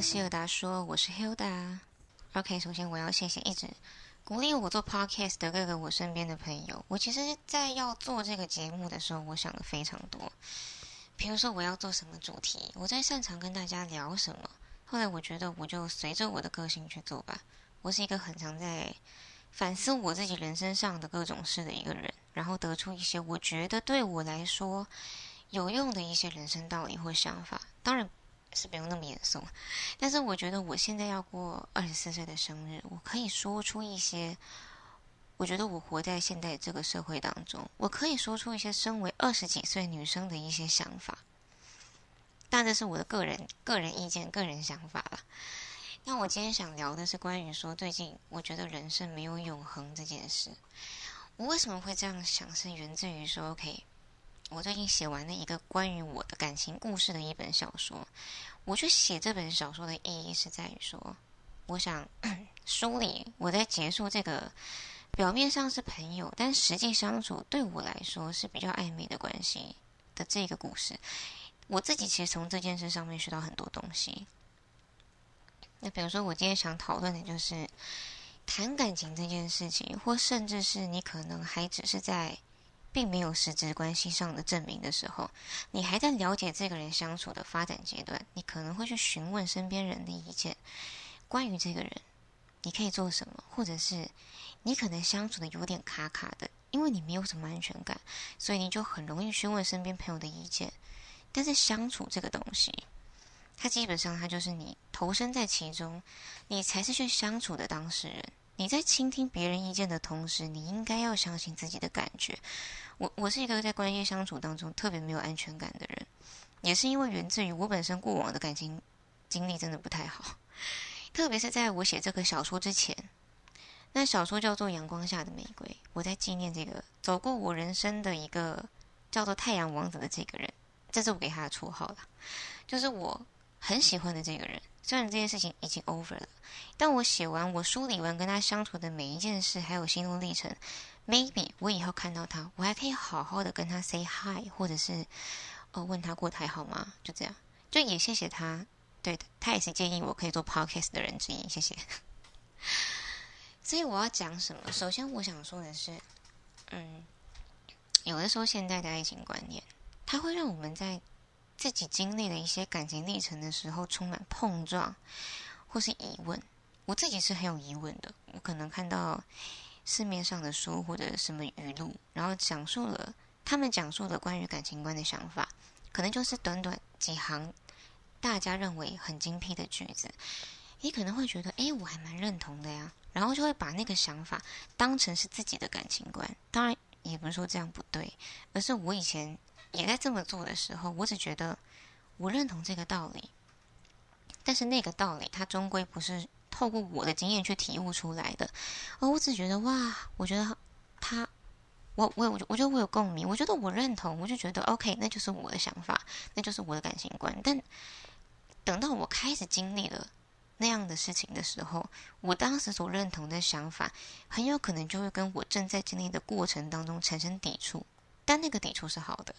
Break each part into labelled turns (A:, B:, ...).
A: 希尔达说，我是 Hilda。OK，首先我要谢谢一直鼓励我做 Podcast 的各个我身边的朋友。我其实，在要做这个节目的时候，我想的非常多。比如说，我要做什么主题，我在擅长跟大家聊什么。后来我觉得，我就随着我的个性去做吧。我是一个很常在反思我自己人生上的各种事的一个人，然后得出一些我觉得对我来说有用的一些人生道理或想法。当然是不用那么严肃，但是我觉得我现在要过二十四岁的生日，我可以说出一些我觉得我活在现在这个社会当中，我可以说出一些身为二十几岁女生的一些想法。但这是我的个人个人意见、个人想法了。那我今天想聊的是关于说，最近我觉得人生没有永恒这件事。我为什么会这样想？是源自于说，OK，我最近写完了一个关于我的感情故事的一本小说。我去写这本小说的意义是在于说，我想 梳理我在结束这个表面上是朋友，但实际相处对我来说是比较暧昧的关系的这个故事。我自己其实从这件事上面学到很多东西。那比如说，我今天想讨论的就是谈感情这件事情，或甚至是你可能还只是在并没有实质关系上的证明的时候，你还在了解这个人相处的发展阶段，你可能会去询问身边人的意见，关于这个人，你可以做什么，或者是你可能相处的有点卡卡的，因为你没有什么安全感，所以你就很容易询问身边朋友的意见。但是相处这个东西。它基本上，它就是你投身在其中，你才是去相处的当事人。你在倾听别人意见的同时，你应该要相信自己的感觉。我我是一个在关系相处当中特别没有安全感的人，也是因为源自于我本身过往的感情经历真的不太好，特别是在我写这个小说之前，那小说叫做《阳光下的玫瑰》，我在纪念这个走过我人生的一个叫做太阳王子的这个人，这是我给他的绰号了，就是我。很喜欢的这个人，虽然这件事情已经 over 了，但我写完，我梳理完跟他相处的每一件事，还有心路历程，maybe 我以后看到他，我还可以好好的跟他 say hi，或者是呃问他过得还好吗？就这样，就也谢谢他，对的，他也是建议我可以做 podcast 的人之一，谢谢。所以我要讲什么？首先我想说的是，嗯，有的时候现在的爱情观念，它会让我们在。自己经历了一些感情历程的时候，充满碰撞或是疑问。我自己是很有疑问的。我可能看到市面上的书或者什么语录，然后讲述了他们讲述的关于感情观的想法，可能就是短短几行，大家认为很精辟的句子。你可能会觉得，哎，我还蛮认同的呀。然后就会把那个想法当成是自己的感情观。当然，也不是说这样不对，而是我以前。也在这么做的时候，我只觉得我认同这个道理，但是那个道理它终归不是透过我的经验去体悟出来的，而我只觉得哇，我觉得他，我我我我觉得我有共鸣，我觉得我认同，我就觉得 OK，那就是我的想法，那就是我的感情观。但等到我开始经历了那样的事情的时候，我当时所认同的想法，很有可能就会跟我正在经历的过程当中产生抵触。但那个抵触是好的，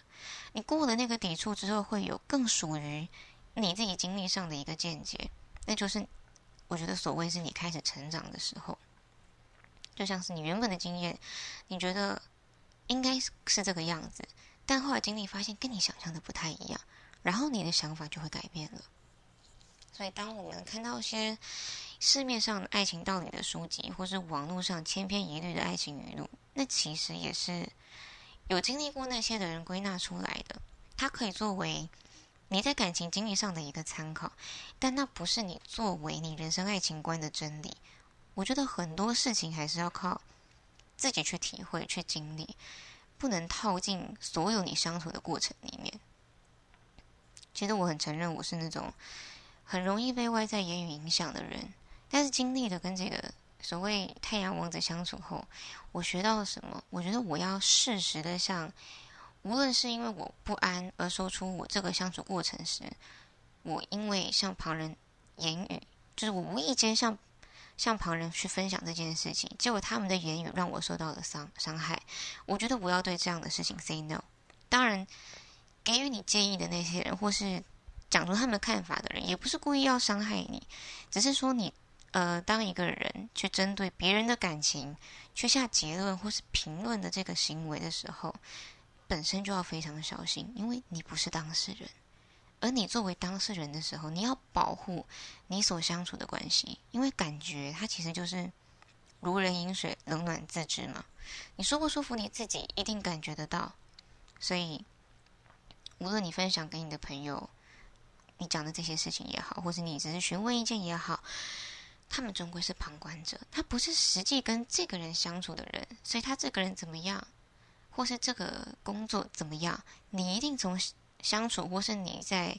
A: 你过了那个抵触之后，会有更属于你自己经历上的一个见解，那就是我觉得所谓是你开始成长的时候，就像是你原本的经验，你觉得应该是这个样子，但后来经历发现跟你想象的不太一样，然后你的想法就会改变了。所以，当我们看到一些市面上的爱情道理的书籍，或是网络上千篇一律的爱情语录，那其实也是。有经历过那些的人归纳出来的，它可以作为你在感情经历上的一个参考，但那不是你作为你人生爱情观的真理。我觉得很多事情还是要靠自己去体会、去经历，不能套进所有你相处的过程里面。其实我很承认，我是那种很容易被外在言语影响的人，但是经历的跟这个。所谓太阳王子相处后，我学到了什么？我觉得我要适时的向，无论是因为我不安而说出我这个相处过程时，我因为向旁人言语，就是我无意间向向旁人去分享这件事情，结果他们的言语让我受到了伤伤害。我觉得我要对这样的事情 say no。当然，给予你建议的那些人，或是讲出他们看法的人，也不是故意要伤害你，只是说你呃，当一个人去针对别人的感情去下结论或是评论的这个行为的时候，本身就要非常小心，因为你不是当事人。而你作为当事人的时候，你要保护你所相处的关系，因为感觉它其实就是如人饮水，冷暖自知嘛。你舒不舒服，你自己一定感觉得到。所以，无论你分享给你的朋友，你讲的这些事情也好，或者你只是询问意见也好，他们终归是旁观者，他不是实际跟这个人相处的人，所以他这个人怎么样，或是这个工作怎么样，你一定从。相处，或是你在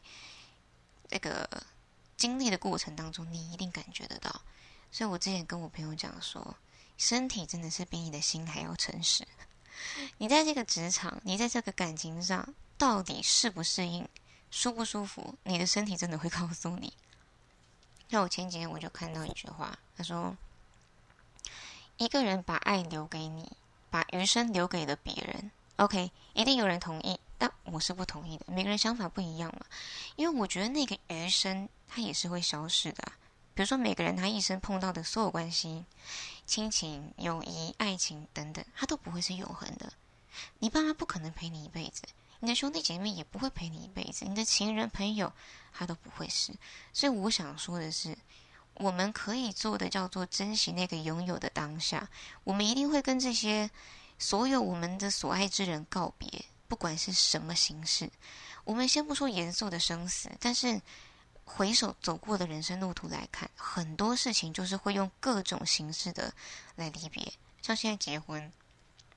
A: 这个经历的过程当中，你一定感觉得到。所以我之前跟我朋友讲说，身体真的是比你的心还要诚实。你在这个职场，你在这个感情上，到底适不适应，舒不舒服，你的身体真的会告诉你。那我前几天我就看到一句话，他说：“一个人把爱留给你，把余生留给了别人。” OK，一定有人同意。但我是不同意的，每个人想法不一样嘛。因为我觉得那个余生，它也是会消失的。比如说，每个人他一生碰到的所有关系，亲情、友谊、爱情等等，他都不会是永恒的。你爸妈不可能陪你一辈子，你的兄弟姐妹也不会陪你一辈子，你的情人朋友他都不会是。所以我想说的是，我们可以做的叫做珍惜那个拥有的当下。我们一定会跟这些所有我们的所爱之人告别。不管是什么形式，我们先不说严肃的生死，但是回首走过的人生路途来看，很多事情就是会用各种形式的来离别。像现在结婚，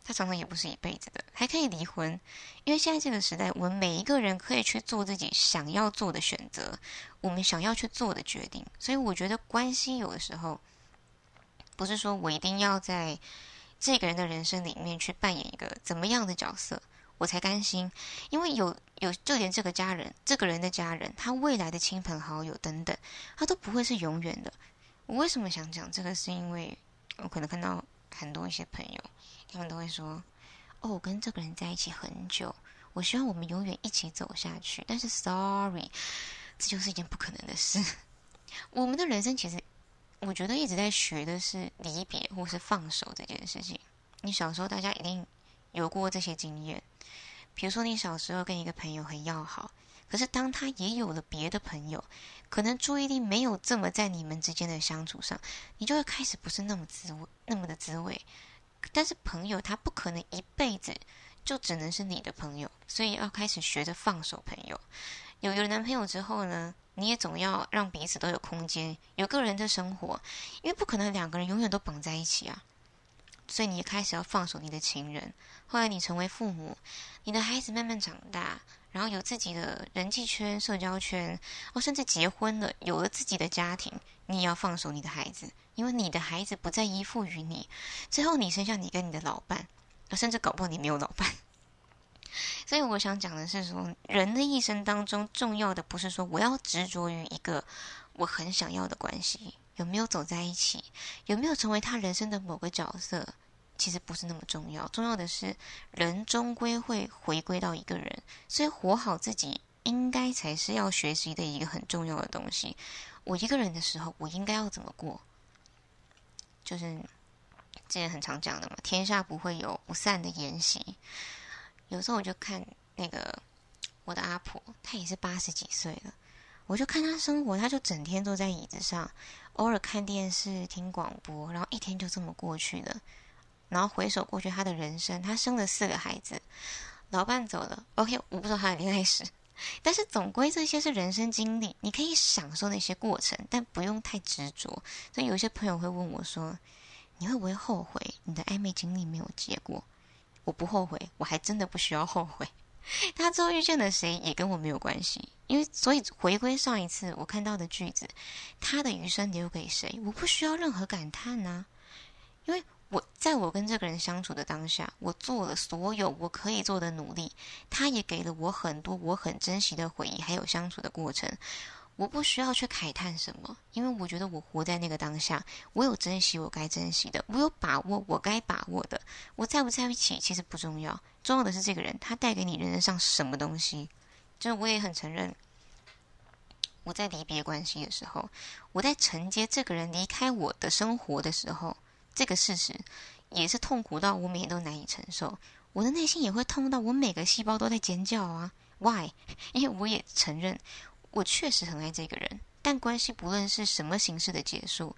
A: 他常常也不是一辈子的，还可以离婚。因为现在这个时代，我们每一个人可以去做自己想要做的选择，我们想要去做的决定。所以我觉得关系有的时候，不是说我一定要在这个人的人生里面去扮演一个怎么样的角色。我才甘心，因为有有，就连这个家人，这个人的家人，他未来的亲朋好友等等，他都不会是永远的。我为什么想讲这个？是因为我可能看到很多一些朋友，他们都会说：“哦，我跟这个人在一起很久，我希望我们永远一起走下去。”但是，sorry，这就是一件不可能的事。我们的人生其实，我觉得一直在学的是离别或是放手这件事情。你小时候，大家一定有过这些经验。比如说，你小时候跟一个朋友很要好，可是当他也有了别的朋友，可能注意力没有这么在你们之间的相处上，你就会开始不是那么滋味，那么的滋味。但是朋友他不可能一辈子就只能是你的朋友，所以要开始学着放手。朋友有有了男朋友之后呢，你也总要让彼此都有空间，有个人的生活，因为不可能两个人永远都绑在一起啊。所以你开始要放手你的情人，后来你成为父母，你的孩子慢慢长大，然后有自己的人际圈、社交圈，哦，甚至结婚了，有了自己的家庭，你也要放手你的孩子，因为你的孩子不再依附于你。最后你剩下你跟你的老伴，甚至搞不好你没有老伴。所以我想讲的是说，人的一生当中，重要的不是说我要执着于一个我很想要的关系。有没有走在一起？有没有成为他人生的某个角色？其实不是那么重要。重要的是，人终归会回归到一个人，所以活好自己，应该才是要学习的一个很重要的东西。我一个人的时候，我应该要怎么过？就是之前很常讲的嘛，天下不会有不散的筵席。有时候我就看那个我的阿婆，她也是八十几岁了。我就看他生活，他就整天坐在椅子上，偶尔看电视、听广播，然后一天就这么过去了。然后回首过去他的人生，他生了四个孩子，老伴走了。OK，我不知道他的恋爱史，但是总归这些是人生经历，你可以享受那些过程，但不用太执着。所以有些朋友会问我说：“你会不会后悔你的暧昧经历没有结果？”我不后悔，我还真的不需要后悔。他之后遇见了谁也跟我没有关系，因为所以回归上一次我看到的句子，他的余生留给谁，我不需要任何感叹呐、因为我在我跟这个人相处的当下，我做了所有我可以做的努力，他也给了我很多我很珍惜的回忆，还有相处的过程。我不需要去慨叹什么，因为我觉得我活在那个当下，我有珍惜我该珍惜的，我有把握我该把握的。我在不在一起其实不重要，重要的是这个人他带给你人生上什么东西。就是我也很承认，我在离别关系的时候，我在承接这个人离开我的生活的时候，这个事实也是痛苦到我每天都难以承受。我的内心也会痛到我每个细胞都在尖叫啊！Why？因为我也承认，我确实很爱这个人，但关系不论是什么形式的结束，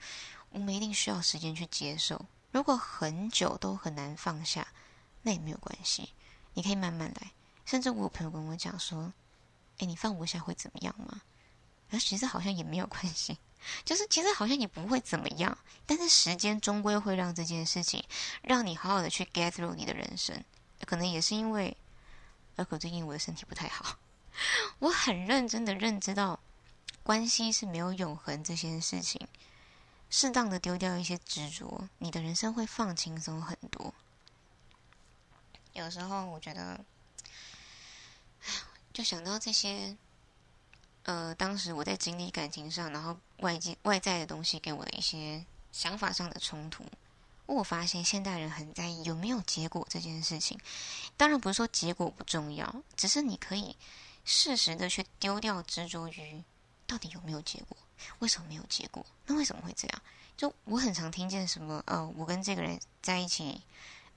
A: 我们一定需要时间去接受。如果很久都很难放下，那也没有关系，你可以慢慢来。甚至我有朋友跟我讲说：“哎，你放不下会怎么样吗？”而其实好像也没有关系，就是其实好像也不会怎么样。但是时间终归会让这件事情让你好好的去 get through 你的人生。可能也是因为，而可最近我的身体不太好，我很认真的认知到，关系是没有永恒这件事情。适当的丢掉一些执着，你的人生会放轻松很多。有时候我觉得，就想到这些，呃，当时我在经历感情上，然后外界外在的东西给我的一些想法上的冲突。我发现现代人很在意有没有结果这件事情，当然不是说结果不重要，只是你可以适时的去丢掉执着于到底有没有结果，为什么没有结果？那为什么会这样？就我很常听见什么，呃，我跟这个人在一起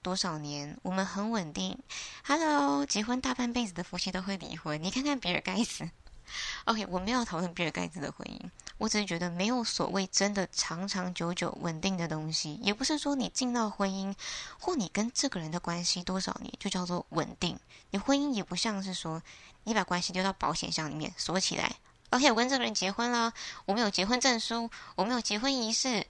A: 多少年，我们很稳定，Hello，结婚大半辈子的夫妻都会离婚，你看看比尔盖茨。OK，我没有讨论比尔盖茨的婚姻，我只是觉得没有所谓真的长长久久稳定的东西，也不是说你进到婚姻或你跟这个人的关系多少年就叫做稳定。你婚姻也不像是说你把关系丢到保险箱里面锁起来。OK，我跟这个人结婚了，我们有结婚证书，我们有结婚仪式，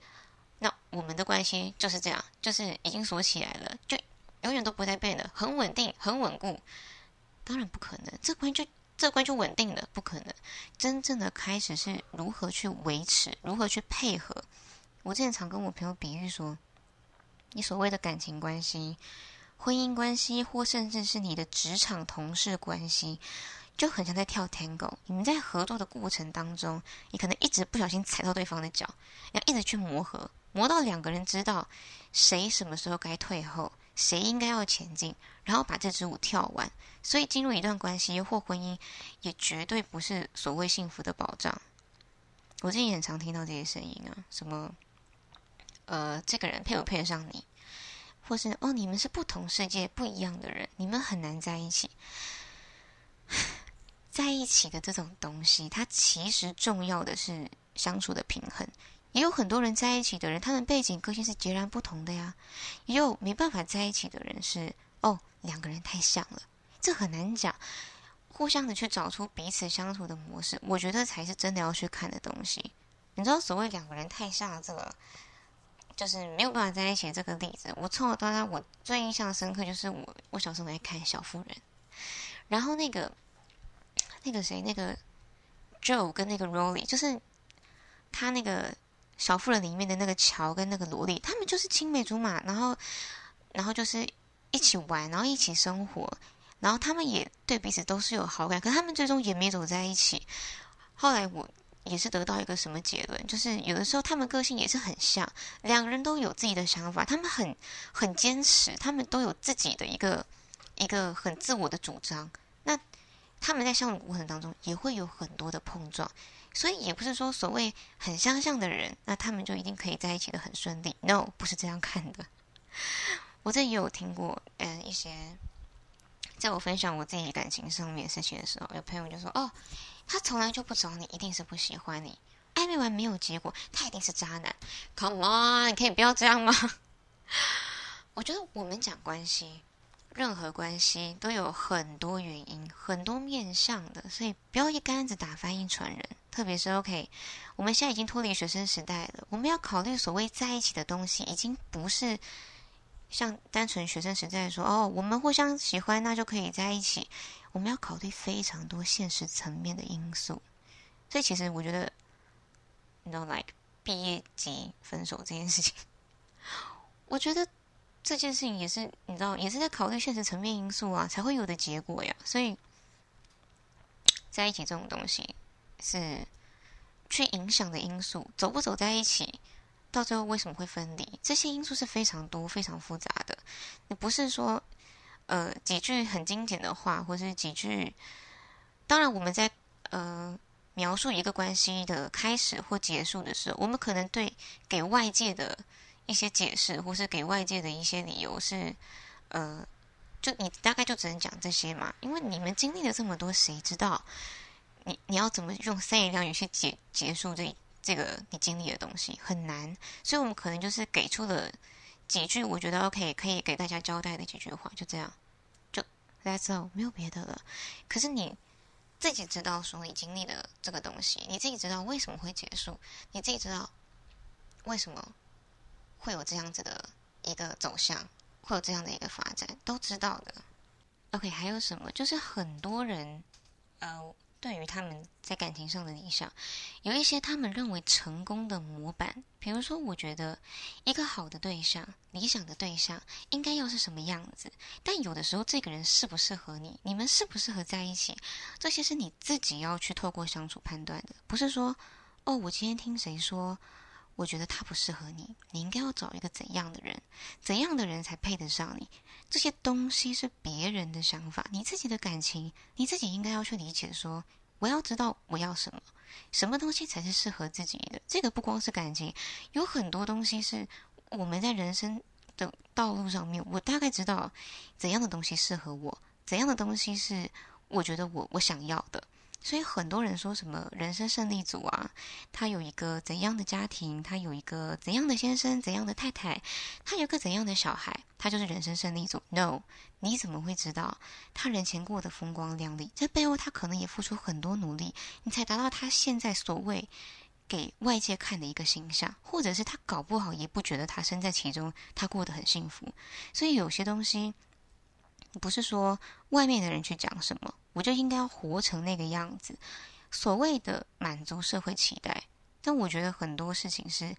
A: 那我们的关系就是这样，就是已经锁起来了，就永远都不会再变的，很稳定，很稳固。当然不可能，这关就。这关就稳定了，不可能。真正的开始是如何去维持，如何去配合。我之前常跟我朋友比喻说，你所谓的感情关系、婚姻关系，或甚至是你的职场同事关系，就很像在跳 Tango。你们在合作的过程当中，你可能一直不小心踩到对方的脚，要一直去磨合，磨到两个人知道谁什么时候该退后。谁应该要前进，然后把这支舞跳完。所以进入一段关系或婚姻，也绝对不是所谓幸福的保障。我最近很常听到这些声音啊，什么呃，这个人配不配得上你，或是哦，你们是不同世界不一样的人，你们很难在一起。在一起的这种东西，它其实重要的是相处的平衡。也有很多人在一起的人，他们背景、个性是截然不同的呀。也有没办法在一起的人是，哦，两个人太像了，这很难讲。互相的去找出彼此相处的模式，我觉得才是真的要去看的东西。你知道，所谓两个人太像，这个就是没有办法在一起这个例子。我从小到大，我最印象深刻就是我，我小时候在看《小妇人》，然后那个那个谁，那个 Joe 跟那个 Rolly，就是他那个。小妇人里面的那个乔跟那个萝莉，他们就是青梅竹马，然后，然后就是一起玩，然后一起生活，然后他们也对彼此都是有好感，可他们最终也没走在一起。后来我也是得到一个什么结论，就是有的时候他们个性也是很像，两个人都有自己的想法，他们很很坚持，他们都有自己的一个一个很自我的主张。那他们在相处过程当中也会有很多的碰撞。所以也不是说所谓很相像的人，那他们就一定可以在一起的很顺利。No，不是这样看的。我这也有听过，嗯，一些在我分享我自己感情上面的事情的时候，有朋友就说：“哦，他从来就不找你，一定是不喜欢你。暧昧完没有结果，他一定是渣男。”Come on，你可以不要这样吗？我觉得我们讲关系。任何关系都有很多原因、很多面向的，所以不要一竿子打翻一船人。特别是 OK，我们现在已经脱离学生时代了，我们要考虑所谓在一起的东西，已经不是像单纯学生时代说哦，我们互相喜欢，那就可以在一起。我们要考虑非常多现实层面的因素。所以其实我觉得，no like 毕业即分手这件事情，我觉得。这件事情也是你知道，也是在考虑现实层面因素啊，才会有的结果呀。所以，在一起这种东西是去影响的因素，走不走在一起，到最后为什么会分离？这些因素是非常多、非常复杂的。你不是说呃几句很精简的话，或是几句，当然我们在呃描述一个关系的开始或结束的时候，我们可能对给外界的一些解释，或是给外界的一些理由是，呃，就你大概就只能讲这些嘛，因为你们经历了这么多，谁知道你你要怎么用三言两语去结结束这这个你经历的东西很难，所以我们可能就是给出了几句我觉得 OK 可以给大家交代的几句话，就这样，就 That's all，没有别的了。可是你。自己知道说你经历了这个东西，你自己知道为什么会结束，你自己知道为什么会有这样子的一个走向，会有这样的一个发展，都知道的。OK，还有什么？就是很多人，呃。对于他们在感情上的理想，有一些他们认为成功的模板。比如说，我觉得一个好的对象、理想的对象应该要是什么样子。但有的时候，这个人适不适合你，你们适不适合在一起，这些是你自己要去透过相处判断的。不是说，哦，我今天听谁说，我觉得他不适合你，你应该要找一个怎样的人，怎样的人才配得上你。这些东西是别人的想法，你自己的感情，你自己应该要去理解说。我要知道我要什么，什么东西才是适合自己的。这个不光是感情，有很多东西是我们在人生的道路上面，我大概知道怎样的东西适合我，怎样的东西是我觉得我我想要的。所以很多人说什么人生胜利组啊，他有一个怎样的家庭，他有一个怎样的先生，怎样的太太，他有个怎样的小孩，他就是人生胜利组。No，你怎么会知道他人前过得风光亮丽？在背后他可能也付出很多努力，你才达到他现在所谓给外界看的一个形象，或者是他搞不好也不觉得他身在其中，他过得很幸福。所以有些东西。不是说外面的人去讲什么，我就应该要活成那个样子。所谓的满足社会期待，但我觉得很多事情是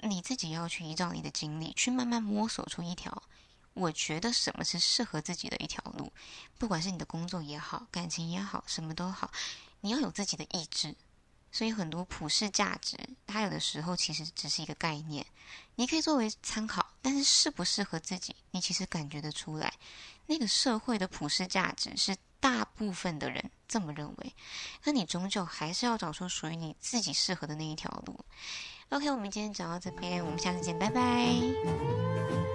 A: 你自己要去依照你的经历去慢慢摸索出一条，我觉得什么是适合自己的一条路。不管是你的工作也好，感情也好，什么都好，你要有自己的意志。所以很多普世价值，它有的时候其实只是一个概念，你可以作为参考，但是适不适合自己，你其实感觉得出来。那个社会的普世价值是大部分的人这么认为，那你终究还是要找出属于你自己适合的那一条路。OK，我们今天讲到这边，我们下次见，拜拜。